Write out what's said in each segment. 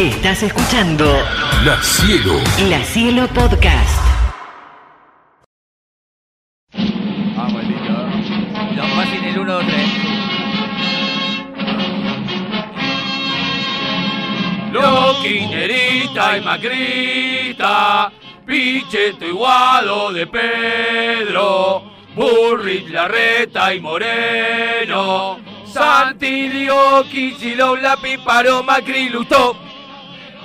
Estás escuchando La Cielo. La Cielo Podcast. Vamos, lindo. Los Racing el 1, 2, 3. Los Quinerita y Macrista, Pichetto y Guado de Pedro, Burrich, Larreta y Moreno, Santi, Dio, Kichilov, Lápiz, Paró, Macri, Lustó.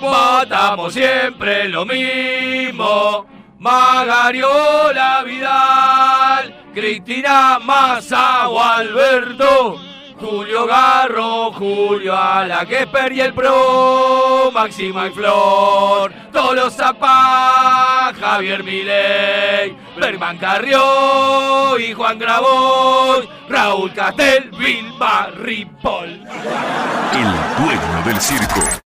Votamos siempre lo mismo. Magariola Vidal, Cristina Massa Alberto, Julio Garro, Julio Alaquesper y el Pro, Máxima y Flor, Tolo Zapá, Javier Milei, Berman Carrió y Juan Graboy, Raúl Castel, Vilma Ripoll. El dueño del circo.